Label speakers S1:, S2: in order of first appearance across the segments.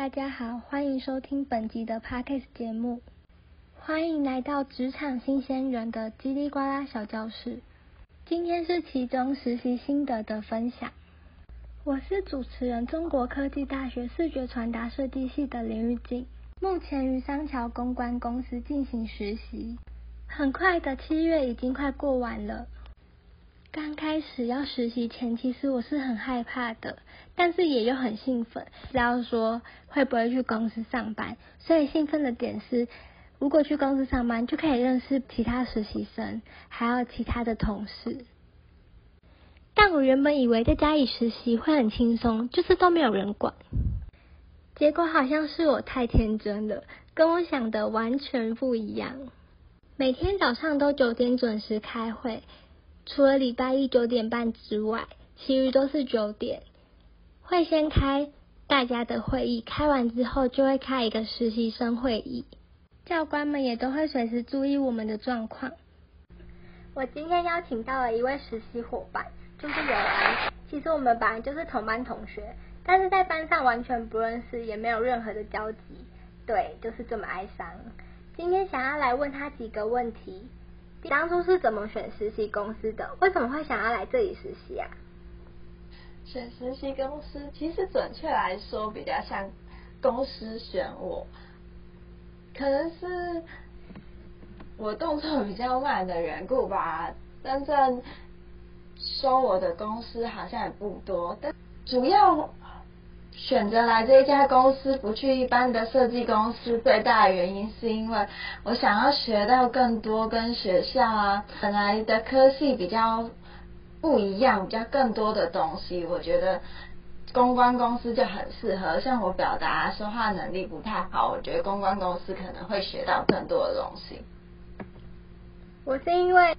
S1: 大家好，欢迎收听本集的 Podcast 节目。欢迎来到职场新鲜人的叽里呱啦小教室。今天是其中实习心得的分享。我是主持人，中国科技大学视觉传达设计系的林玉静，目前于商桥公关公司进行实习。很快的七月已经快过完了。刚开始要实习前，其实我是很害怕的，但是也又很兴奋，知道说会不会去公司上班。所以兴奋的点是，如果去公司上班，就可以认识其他实习生，还有其他的同事。但我原本以为在家里实习会很轻松，就是都没有人管。结果好像是我太天真了，跟我想的完全不一样。每天早上都九点准时开会。除了礼拜一九点半之外，其余都是九点。会先开大家的会议，开完之后就会开一个实习生会议，教官们也都会随时注意我们的状况。我今天邀请到了一位实习伙伴，就是有安。其实我们本来就是同班同学，但是在班上完全不认识，也没有任何的交集。对，就是这么哀伤。今天想要来问他几个问题。当初是怎么选实习公司的？为什么会想要来这里实习啊？
S2: 选实习公司，其实准确来说比较像公司选我，可能是我动作比较慢的缘故吧。真正收我的公司好像也不多，但主要。选择来这一家公司，不去一般的设计公司，最大的原因是因为我想要学到更多跟学校啊本来的科系比较不一样，比较更多的东西。我觉得公关公司就很适合。像我表达说话能力不太好，我觉得公关公司可能会学到更多的东西。
S1: 我是因为。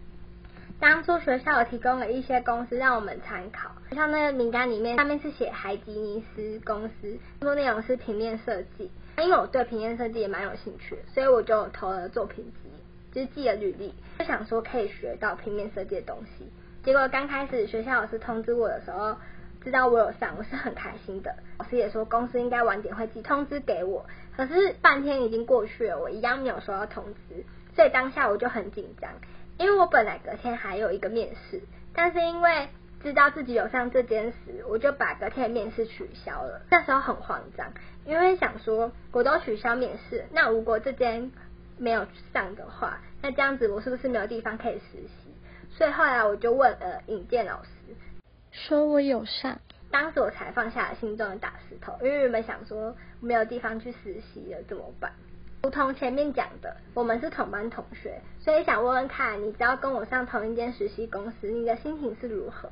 S1: 当初学校有提供了一些公司让我们参考，像那个名单里面上面是写海吉尼斯公司，说内容是平面设计。因为我对平面设计也蛮有兴趣，所以我就投了作品集，就是寄了履历，就想说可以学到平面设计的东西。结果刚开始学校老师通知我的时候，知道我有上，我是很开心的。老师也说公司应该晚点会寄通知给我，可是半天已经过去了，我一样没有收到通知，所以当下我就很紧张。因为我本来隔天还有一个面试，但是因为知道自己有上这间时，我就把隔天的面试取消了。那时候很慌张，因为想说我都取消面试，那如果这间没有上的话，那这样子我是不是没有地方可以实习？所以后来我就问了尹健老师，说我有上。当时我才放下了心中的大石头，因为原本想说没有地方去实习了怎么办？如同前面讲的，我们是同班同学，所以想问问看，你只要跟我上同一间实习公司，你的心情是如何？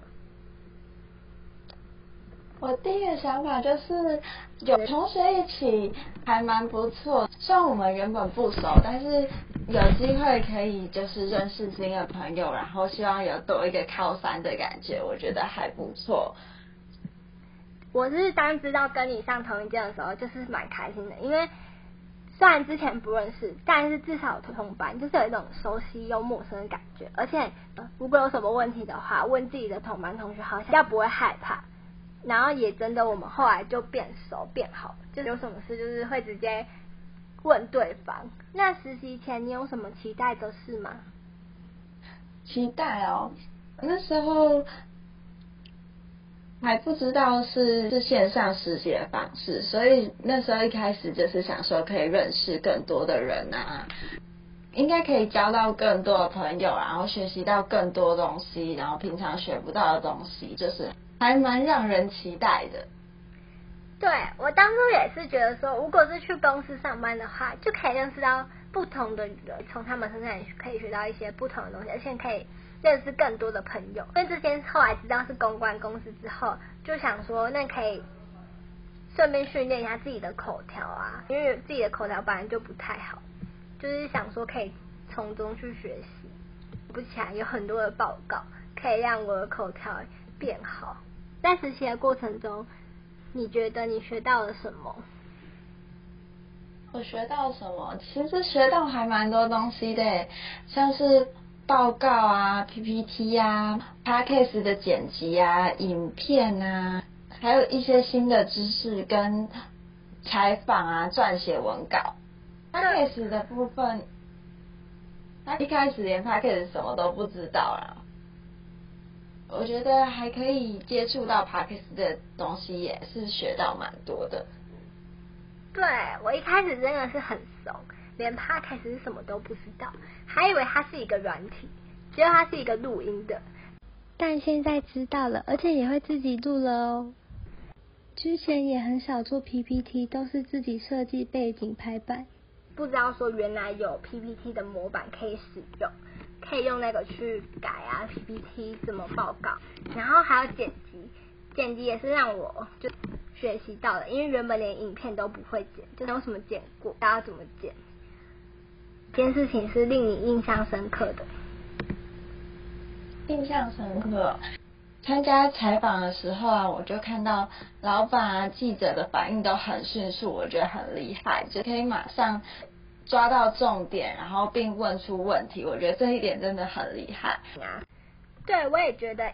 S2: 我第一个想法就是有同学一起还蛮不错，虽然我们原本不熟，但是有机会可以就是认识新的朋友，然后希望有多一个靠山的感觉，我觉得还不错。
S1: 我是当知道跟你上同一间的时候，就是蛮开心的，因为。虽然之前不认识，但是至少有同班，就是有一种熟悉又陌生的感觉。而且，如果有什么问题的话，问自己的同班同学，好像要不会害怕。然后也真的，我们后来就变熟变好，就有什么事就是会直接问对方。那实习前你有什么期待的事吗？
S2: 期待哦，那时候。还不知道是是线上实习的方式，所以那时候一开始就是想说可以认识更多的人啊，应该可以交到更多的朋友，然后学习到更多东西，然后平常学不到的东西，就是还蛮让人期待的。
S1: 对我当初也是觉得说，如果是去公司上班的话，就可以认识到不同的人，从他们身上也可以学到一些不同的东西，而且可以。认识更多的朋友，因为之前后来知道是公关公司之后，就想说那可以顺便训练一下自己的口条啊，因为自己的口条本来就不太好，就是想说可以从中去学习。不起来有很多的报告可以让我的口条变好。在实习的过程中，你觉得你学到了什么？
S2: 我学到什么？其实学到还蛮多东西的，像是。报告啊，PPT 啊，Podcast 的剪辑啊，影片啊，还有一些新的知识跟采访啊，撰写文稿。Podcast 的部分，他一开始连 Podcast 什么都不知道啦。我觉得还可以接触到 Podcast 的东西，也是学到蛮多的。
S1: 对我一开始真的是很怂，连 Podcast 是什么都不知道，还以为它是一个软体，结果它是一个录音的。但现在知道了，而且也会自己录了哦。之前也很少做 PPT，都是自己设计背景排版。不知道说原来有 PPT 的模板可以使用，可以用那个去改啊 PPT 怎么报告，然后还有剪辑，剪辑也是让我就学习到了，因为原本连影片都不会剪，就没有什么剪过，大家怎么剪？这件事情是令你印象深刻的，
S2: 印象深刻。参加采访的时候啊，我就看到老板啊、记者的反应都很迅速，我觉得很厉害，就可以马上。抓到重点，然后并问出问题，我觉得这一点真的很厉害
S1: 啊！对，我也觉得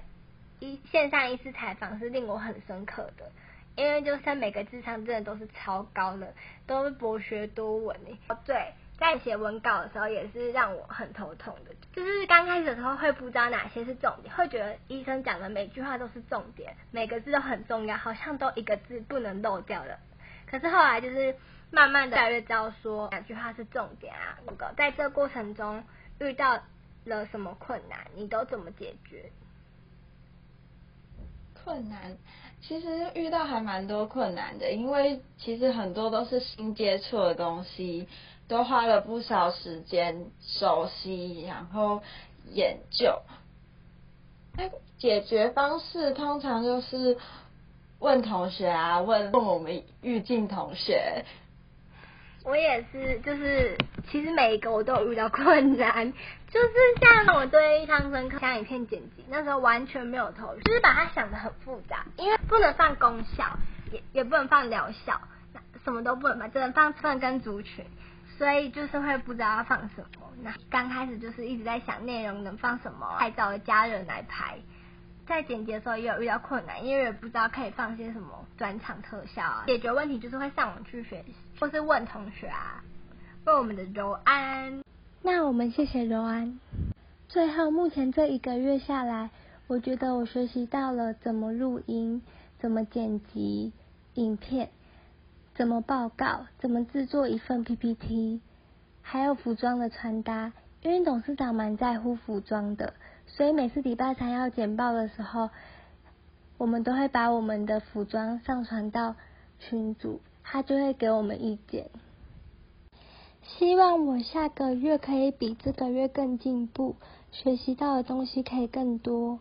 S1: 一线上一次采访是令我很深刻的，因为就是每个智商真的都是超高的，都是博学多闻哦，对，在写文稿的时候也是让我很头痛的，就是刚开始的时候会不知道哪些是重点，会觉得医生讲的每句话都是重点，每个字都很重要，好像都一个字不能漏掉的。可是后来就是。慢慢的越来越知道说两句话是重点啊。那个在这过程中遇到了什么困难，你都怎么解决？
S2: 困难其实遇到还蛮多困难的，因为其实很多都是新接触的东西，都花了不少时间熟悉，然后研究。那解决方式通常就是问同学啊，问问我们玉静同学。
S1: 我也是，就是其实每一个我都有遇到困难，就是像我对印象深刻像影片剪辑，那时候完全没有头绪，就是把它想的很复杂，因为不能放功效，也也不能放疗效，什么都不能放，只能放分跟族群，所以就是会不知道要放什么。那刚开始就是一直在想内容能放什么，还找了家人来拍。在剪辑的时候也有遇到困难，因为也不知道可以放些什么转场特效啊。解决问题就是会上网去学习，或是问同学啊，问我们的柔安。那我们谢谢柔安。最后，目前这一个月下来，我觉得我学习到了怎么录音、怎么剪辑影片、怎么报告、怎么制作一份 PPT，还有服装的穿搭。因为董事长蛮在乎服装的。所以每次礼拜三要简报的时候，我们都会把我们的服装上传到群组，他就会给我们意见。希望我下个月可以比这个月更进步，学习到的东西可以更多。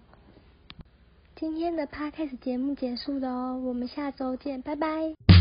S1: 今天的趴开始节目结束了哦，我们下周见，拜拜。